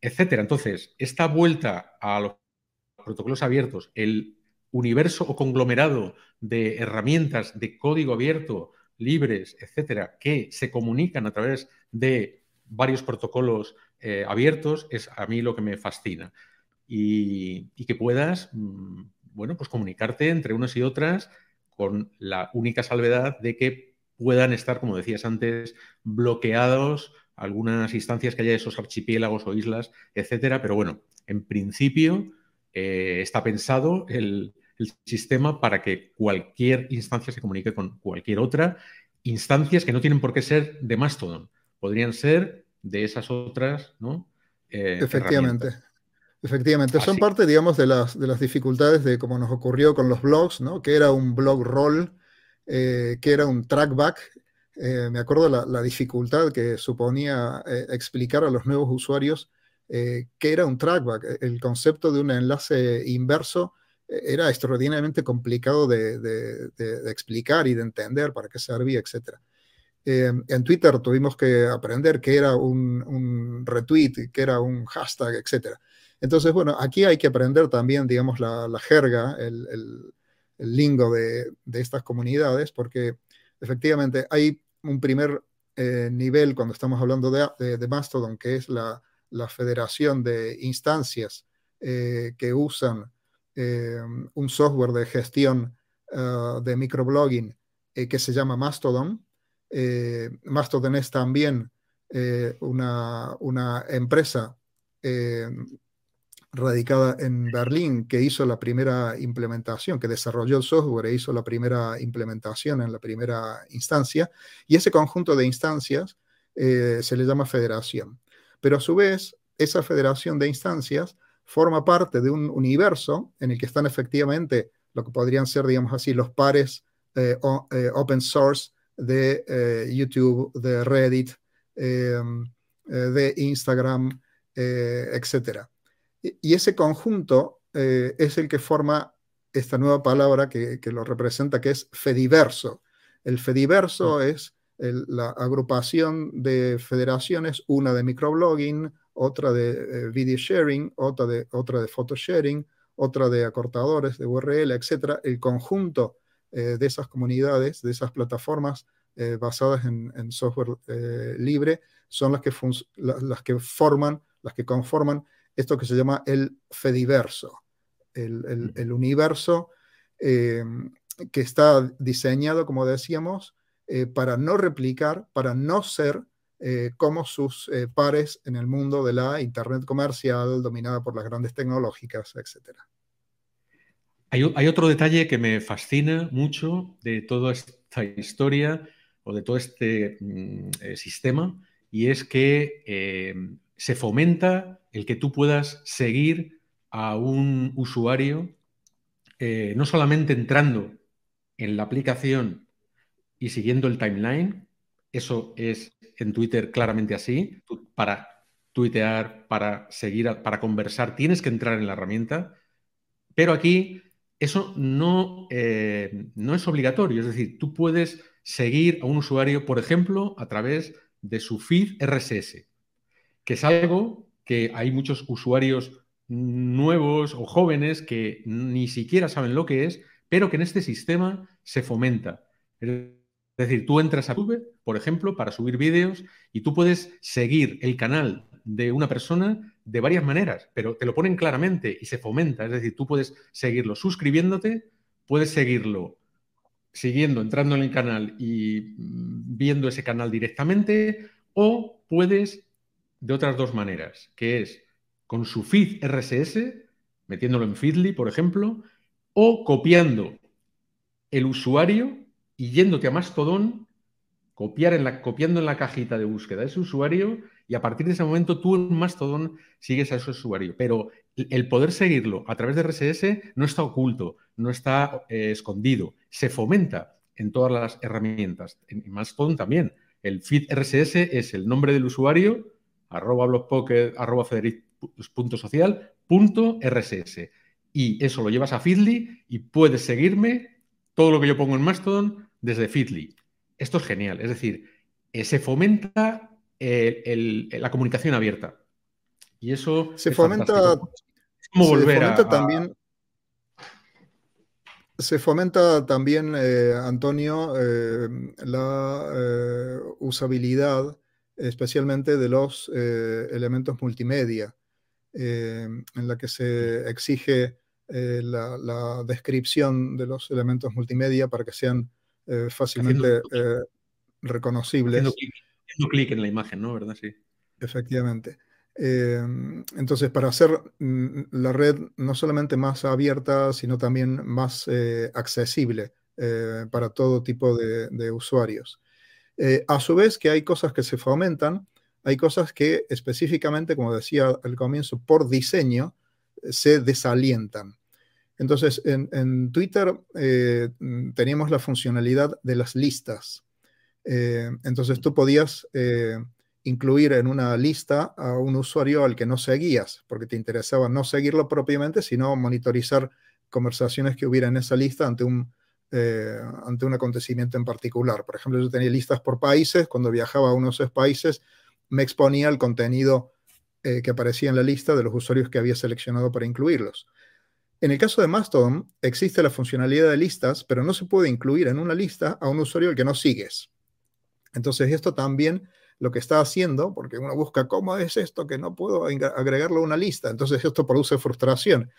Etcétera. Entonces, esta vuelta a los protocolos abiertos, el universo o conglomerado de herramientas de código abierto, libres, etcétera, que se comunican a través de varios protocolos eh, abiertos, es a mí lo que me fascina. Y, que puedas, mm, bueno, pues comunicarte entre unas y otras con la única salvedad de que puedan estar, como decías antes, bloqueados algunas instancias que haya de esos archipiélagos o islas, etcétera. Pero bueno, en principio eh, está pensado el, sistema para que cualquier instancia se comunique con cualquier otra. Instancias que no tienen por qué ser de Mastodon, podrían ser de esas otras, ¿no? Eh, Efectivamente. Efectivamente, son parte, digamos, de las, de las dificultades de cómo nos ocurrió con los blogs, ¿no? Que era un blog roll, eh, que era un trackback. Eh, me acuerdo la, la dificultad que suponía eh, explicar a los nuevos usuarios qué era un trackback. El concepto de un enlace inverso era extraordinariamente complicado de, de, explicar y de entender para qué servía, etc. en Twitter tuvimos que aprender qué era un, un retweet, qué era un hashtag, etc. Entonces, bueno, aquí hay que aprender también, digamos, la, jerga, el, lingo de, estas comunidades, porque efectivamente hay un primer eh, nivel cuando estamos hablando de, Mastodon, que es la, federación de instancias eh, que usan eh, un software de gestión de microblogging que se llama Mastodon. Mastodon es también una, una, empresa radicada en Berlín, que hizo la primera implementación, que desarrolló el software e hizo la primera implementación en la primera instancia, y ese conjunto de instancias eh, se le llama federación. Pero a su vez, esa federación de instancias forma parte de un universo en el que están efectivamente lo que podrían ser, digamos así, los pares eh, eh, open source de YouTube, de Reddit, de Instagram, etcétera. Y ese conjunto eh, es el que forma esta nueva palabra que, lo representa, que es Fediverso. El Fediverso ah. es la agrupación de federaciones, una de microblogging, otra de eh, video sharing, otra de, otra de photo sharing, otra de acortadores de URL, etc. El conjunto eh, de esas comunidades, de esas plataformas basadas en, software libre, son las que, las que forman, las que conforman esto que se llama el Fediverso, el, el, universo eh, que está diseñado, como decíamos, eh, para no replicar, para no ser eh, como sus pares en el mundo de la Internet comercial dominada por las grandes tecnológicas, etc. Hay, hay otro detalle que me fascina mucho de toda esta historia o de todo este mm, sistema y es que se fomenta el que tú puedas seguir a un usuario eh, no solamente entrando en la aplicación y siguiendo el timeline, eso es en Twitter claramente así, para tuitear, para seguir, para conversar, tienes que entrar en la herramienta, pero aquí eso no, eh, no es obligatorio, es decir, tú puedes seguir a un usuario, por ejemplo, a través de su feed RSS, que es algo que hay muchos usuarios nuevos o jóvenes que ni siquiera saben lo que es, pero que en este sistema se fomenta. Es decir, tú entras a YouTube, por ejemplo, para subir vídeos y tú puedes seguir el canal de una persona de varias maneras, pero te lo ponen claramente y se fomenta. Es decir, tú puedes seguirlo suscribiéndote, puedes seguirlo siguiendo, entrando en el canal y mm, viendo ese canal directamente, o puedes de otras dos maneras, que es con su feed RSS, metiéndolo en Feedly, por ejemplo, o copiando el usuario y yéndote a Mastodon, copiando en la cajita de búsqueda ese usuario y a partir de ese momento tú en Mastodon sigues a ese usuario. Pero el poder seguirlo a través de RSS no está oculto, no está eh, escondido, se fomenta en todas las herramientas. En Mastodon también. El feed RSS es el nombre del usuario arroba blogpocket, arroba federic.social.rss. Y eso lo llevas a Feedly y puedes seguirme todo lo que yo pongo en Mastodon desde Feedly. Esto es genial. Es decir, eh, se fomenta la comunicación abierta. Y eso se fomenta. Es como volver a, también. Se fomenta también, eh, Antonio, eh, la usabilidad, especialmente de los elementos multimedia, en la que se exige la, descripción de los elementos multimedia para que sean fácilmente reconocibles. Haciendo clic en la imagen, ¿no? ¿Verdad? Sí. Efectivamente. Entonces, para hacer mm, la red no solamente más abierta, sino también más eh, accesible eh, para todo tipo de, usuarios. Eh, a su vez que hay cosas que se fomentan, hay cosas que específicamente, como decía al comienzo, por diseño, se desalientan. Entonces, en, Twitter mm, teníamos la funcionalidad de las listas. Eh, entonces tú podías eh, incluir en una lista a un usuario al que no seguías, porque te interesaba no seguirlo propiamente, sino monitorizar conversaciones que hubiera en esa lista ante un, eh, ante un acontecimiento en particular. Por ejemplo, yo tenía listas por países, cuando viajaba a unos países me exponía el contenido que aparecía en la lista de los usuarios que había seleccionado para incluirlos. En el caso de Mastodon, existe la funcionalidad de listas, pero no se puede incluir en una lista a un usuario al que no sigues. Entonces esto también lo que está haciendo, porque uno busca cómo es esto que no puedo agregarlo a una lista, entonces esto produce frustración.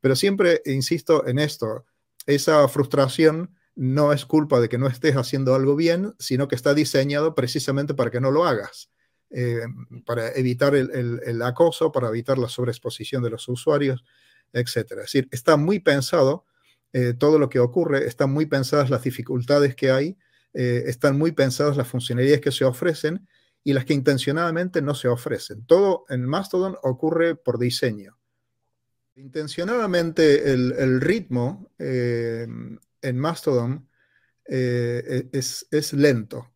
Pero siempre insisto en esto, esa frustración no es culpa de que no estés haciendo algo bien, sino que está diseñado precisamente para que no lo hagas, eh, para evitar el, acoso, para evitar la sobreexposición de los usuarios, etc. Es decir, está muy pensado eh, todo lo que ocurre, están muy pensadas las dificultades que hay eh, están muy pensadas las funcionalidades que se ofrecen y las que intencionadamente no se ofrecen. Todo en Mastodon ocurre por diseño. Intencionadamente el, ritmo eh, en Mastodon eh, e, es, lento,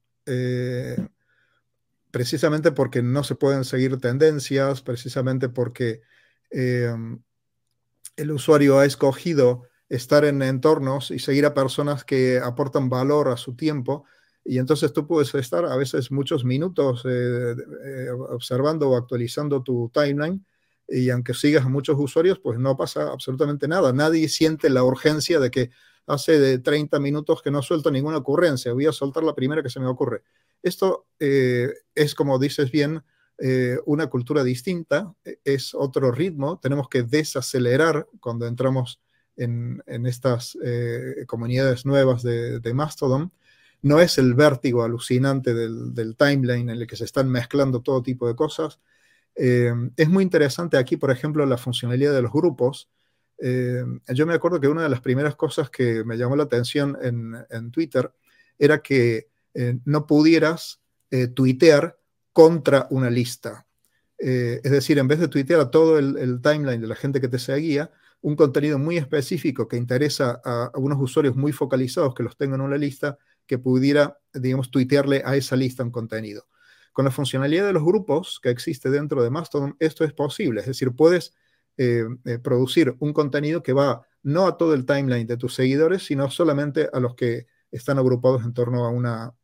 precisamente porque no se pueden seguir tendencias, precisamente porque el usuario ha escogido estar en entornos y seguir a personas que aportan valor a su tiempo. Y entonces tú puedes estar a veces muchos minutos eh, eh, observando o actualizando tu timeline y aunque sigas a muchos usuarios, pues no pasa absolutamente nada. Nadie siente la urgencia de que hace de 30 minutos que no suelto ninguna ocurrencia, voy a soltar la primera que se me ocurre. Esto eh, es, como dices bien, una cultura distinta, e, es otro ritmo, tenemos que desacelerar cuando entramos en, estas eh, comunidades nuevas de, Mastodon, no es el vértigo alucinante del, timeline en el que se están mezclando todo tipo de cosas. Eh, es muy interesante aquí, por ejemplo, la funcionalidad de los grupos. Eh, yo me acuerdo que una de las primeras cosas que me llamó la atención en, Twitter era que no pudieras tuitear contra una lista. es decir, en vez de tuitear a todo el, timeline de la gente que te seguía, un contenido muy específico que interesa a, unos usuarios muy focalizados que los tengan en una lista, que pudiera, digamos, tuitearle a esa lista un contenido. Con la funcionalidad de los grupos que existe dentro de Mastodon, esto es posible. Es decir, puedes eh, eh, producir un contenido que va no a todo el timeline de tus seguidores, sino solamente a los que están agrupados en torno a, una,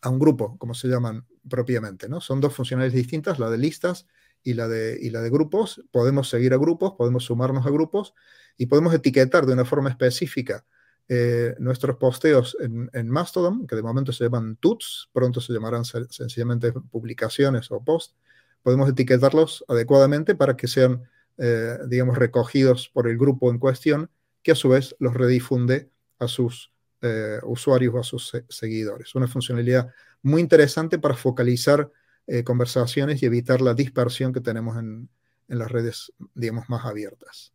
a un grupo, como se llaman propiamente. ¿no? Son dos funcionalidades distintas, la de listas y la, de, y la de grupos. Podemos seguir a grupos, podemos sumarnos a grupos y podemos etiquetar de una forma específica eh, nuestros posteos en, Mastodon, que de momento se llaman tuts, pronto se llamarán sencillamente publicaciones o posts. Podemos etiquetarlos adecuadamente para que sean, eh, digamos, recogidos por el grupo en cuestión, que a su vez los redifunde a sus eh, usuarios o a sus seguidores. Una funcionalidad muy interesante para focalizar conversaciones y evitar la dispersión que tenemos en, las redes, digamos, más abiertas.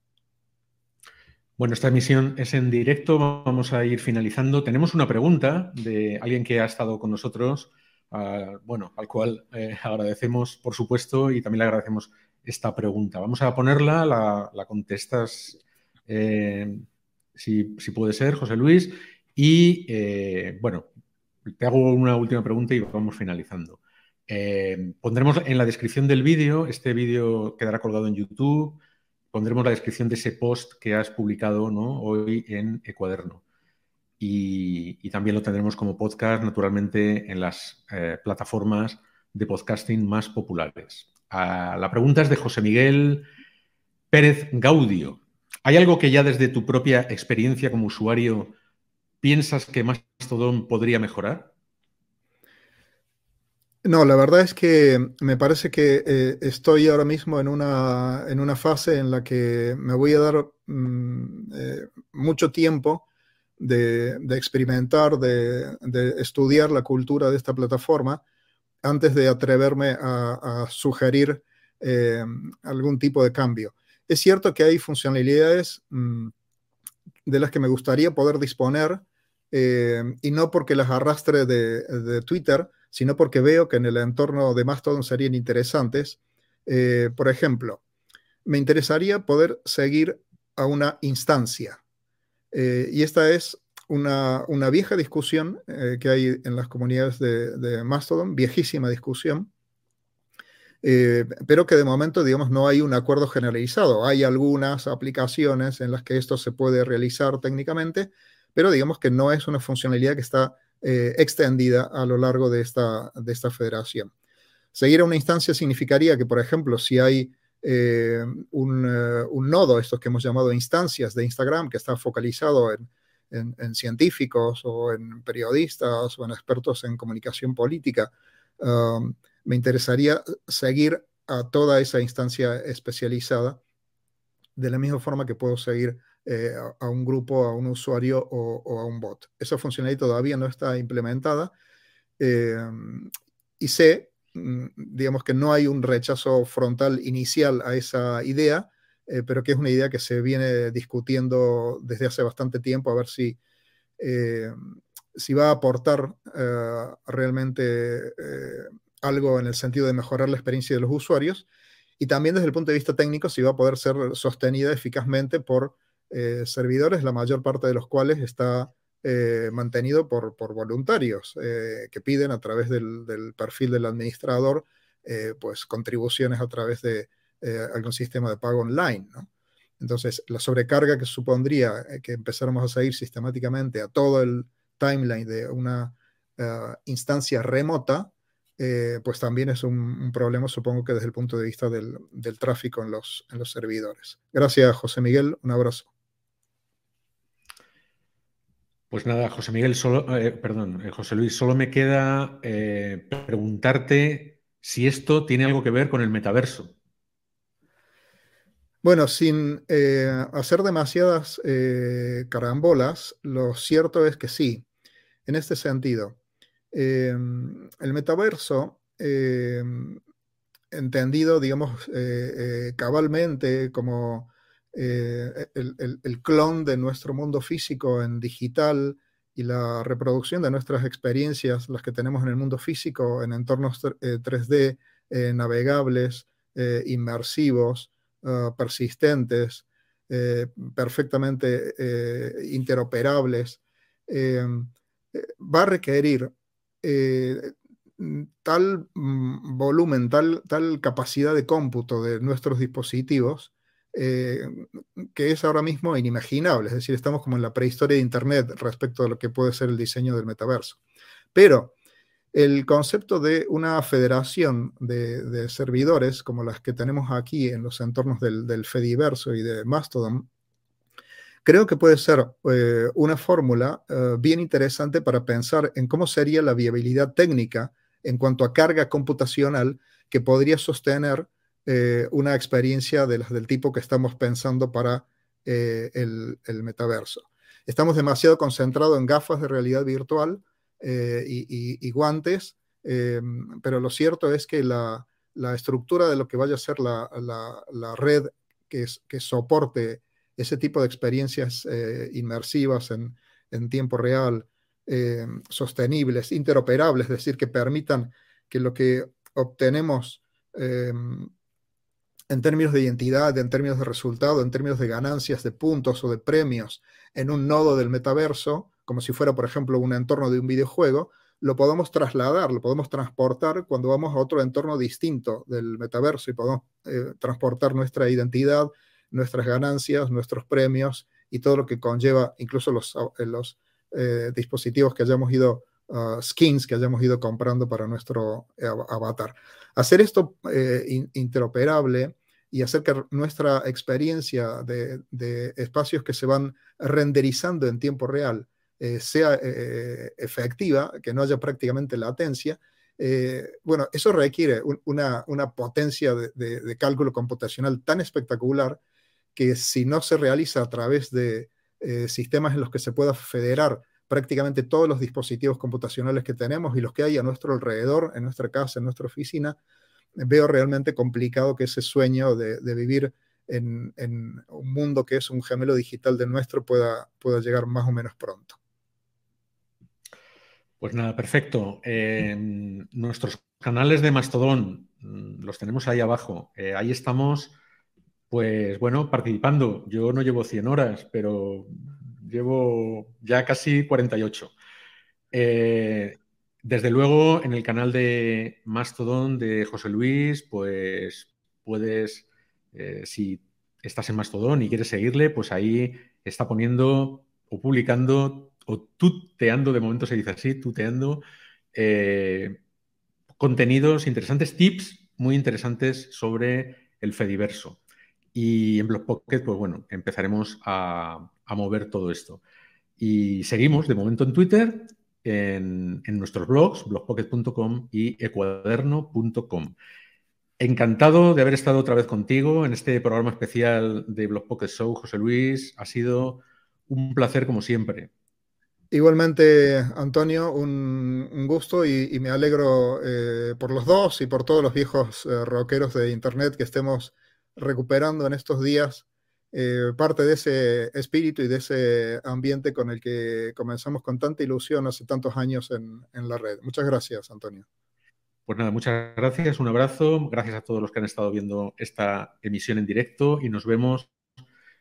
Bueno, esta emisión es en directo, vamos a ir finalizando. Tenemos una pregunta de alguien que ha estado con nosotros, bueno, al cual eh, agradecemos, por supuesto, y también le agradecemos esta pregunta. Vamos a ponerla, la, contestas eh, si, si, puede ser, José Luis, y bueno, te hago una última pregunta y vamos finalizando. Eh, pondremos en la descripción del vídeo, este vídeo quedará colgado en YouTube, pondremos la descripción de ese post que has publicado hoy en Ecuaderno. y, también lo tendremos como podcast, naturalmente, en las eh, plataformas de podcasting más populares. Ah, la pregunta es de José Miguel Pérez Gaudio. ¿Hay algo que ya desde tu propia experiencia como usuario piensas que Mastodon podría mejorar? No, la verdad es que me parece que eh, estoy ahora mismo en una, en una, fase en la que me voy a dar mm, eh, mucho tiempo de, experimentar, de, estudiar la cultura de esta plataforma antes de atreverme a, sugerir eh, algún tipo de cambio. Es cierto que hay funcionalidades mm, de las que me gustaría poder disponer y no porque las arrastre de Twitter, sino porque veo que en el entorno de Mastodon serían interesantes. Eh, por ejemplo, me interesaría poder seguir a una instancia. Eh, y esta es una, vieja discusión eh, que hay en las comunidades de, Mastodon, viejísima discusión, pero que de momento, digamos, no hay un acuerdo generalizado. Hay algunas aplicaciones en las que esto se puede realizar técnicamente, pero digamos que no es una funcionalidad que está eh, extendida a lo largo de esta, de esta federación. Seguir a una instancia significaría que, por ejemplo, si hay eh, un, eh, un, nodo, estos que hemos llamado instancias de Instagram, que está focalizado en, científicos o en periodistas o en expertos en comunicación política, um, me interesaría seguir a toda esa instancia especializada de la misma forma que puedo seguir eh, a, un grupo, a un usuario o, a un bot. Esa funcionalidad todavía no está implementada eh, y sé, mm, digamos que no hay un rechazo frontal inicial a esa idea, eh, pero que es una idea que se viene discutiendo desde hace bastante tiempo a ver si, si va a aportar realmente algo en el sentido de mejorar la experiencia de los usuarios y también desde el punto de vista técnico si va a poder ser sostenida eficazmente por eh, servidores, la mayor parte de los cuales está eh, mantenido por, voluntarios eh, que piden a través del, perfil del administrador pues contribuciones a través de algún sistema de pago online. Entonces, la sobrecarga que supondría que empezáramos a seguir sistemáticamente a todo el timeline de una instancia remota, pues también es un, problema, supongo que desde el punto de vista del, tráfico en los, en los servidores. Gracias, José Miguel. Un abrazo. Pues nada, José Miguel, solo, eh, perdón, eh, José Luis, solo me queda eh, preguntarte si esto tiene algo que ver con el metaverso. Bueno, sin hacer demasiadas carambolas, lo cierto es que sí, en este sentido. el metaverso, entendido, digamos, cabalmente como eh, el, clon de nuestro mundo físico en digital y la reproducción de nuestras experiencias, las que tenemos en el mundo físico, en entornos 3D, eh, eh, navegables, inmersivos, ah, persistentes, perfectamente interoperables, va a requerir tal mm, volumen, tal, tal capacidad de cómputo de nuestros dispositivos eh, que es ahora mismo inimaginable. Es decir, estamos como en la prehistoria de Internet respecto a lo que puede ser el diseño del metaverso. Pero el concepto de una federación de, servidores como las que tenemos aquí en los entornos del, Fediverso y de Mastodon, creo que puede ser eh, una fórmula eh, bien interesante para pensar en cómo sería la viabilidad técnica en cuanto a carga computacional que podría sostener eh, una experiencia del tipo que estamos pensando para eh, el, metaverso. Estamos demasiado concentrados en gafas de realidad virtual eh, y, guantes, pero lo cierto es que la, estructura de lo que vaya a ser la, red que, que, soporte ese tipo de experiencias inmersivas en, en, tiempo real, sostenibles, interoperables, es decir, que permitan que lo que obtenemos en términos de identidad, en términos de resultado, en términos de ganancias, de puntos o de premios en un nodo del metaverso, como si fuera, por ejemplo, un entorno de un videojuego, lo podemos trasladar, lo podemos transportar cuando vamos a otro entorno distinto del metaverso y podemos eh, transportar nuestra identidad, nuestras ganancias, nuestros premios y todo lo que conlleva incluso los, eh, los eh, dispositivos que hayamos ido, uh, skins que hayamos ido comprando para nuestro avatar. Hacer esto interoperable y hacer que nuestra experiencia de, espacios que se van renderizando en tiempo real sea efectiva, que no haya prácticamente latencia, eh, bueno, eso requiere una, potencia de, cálculo computacional tan espectacular que si no se realiza a través de eh, sistemas en los que se pueda federar prácticamente todos los dispositivos computacionales que tenemos y los que hay a nuestro alrededor, en nuestra casa, en nuestra oficina, veo realmente complicado que ese sueño de, vivir en, un mundo que es un gemelo digital de nuestro pueda, pueda llegar más o menos pronto. Pues nada, perfecto. nuestros canales de Mastodon mm, los tenemos ahí abajo. Eh, ahí estamos, pues bueno, participando. Yo no llevo 100 horas, pero llevo ya casi 48. Eh, desde luego, en el canal de Mastodon de José Luis, pues puedes, eh, si estás en Mastodon y quieres seguirle, pues ahí está poniendo o publicando o tuteando, de momento se dice así, tuteando, eh, contenidos interesantes, tips muy interesantes sobre el Fediverso. Y en Pocket, pues bueno, empezaremos a, mover todo esto. Y seguimos de momento en Twitter, en, nuestros blogs, blogpocket.com y ecuaderno.com. Encantado de haber estado otra vez contigo en este programa especial de Blog Pocket Show, José Luis. Ha sido un placer como siempre. Igualmente, Antonio, un, gusto y, me alegro eh, por los dos y por todos los viejos eh, rockeros de Internet que estemos recuperando en estos días eh, parte de ese espíritu y de ese ambiente con el que comenzamos con tanta ilusión hace tantos años en, en la red. Muchas gracias, Antonio. Pues nada, muchas gracias, un abrazo, gracias a todos los que han estado viendo esta emisión en directo y nos vemos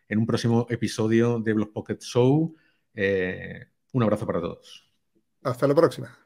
en un próximo episodio de Blog Pocket Show. Un abrazo para todos. Hasta la próxima.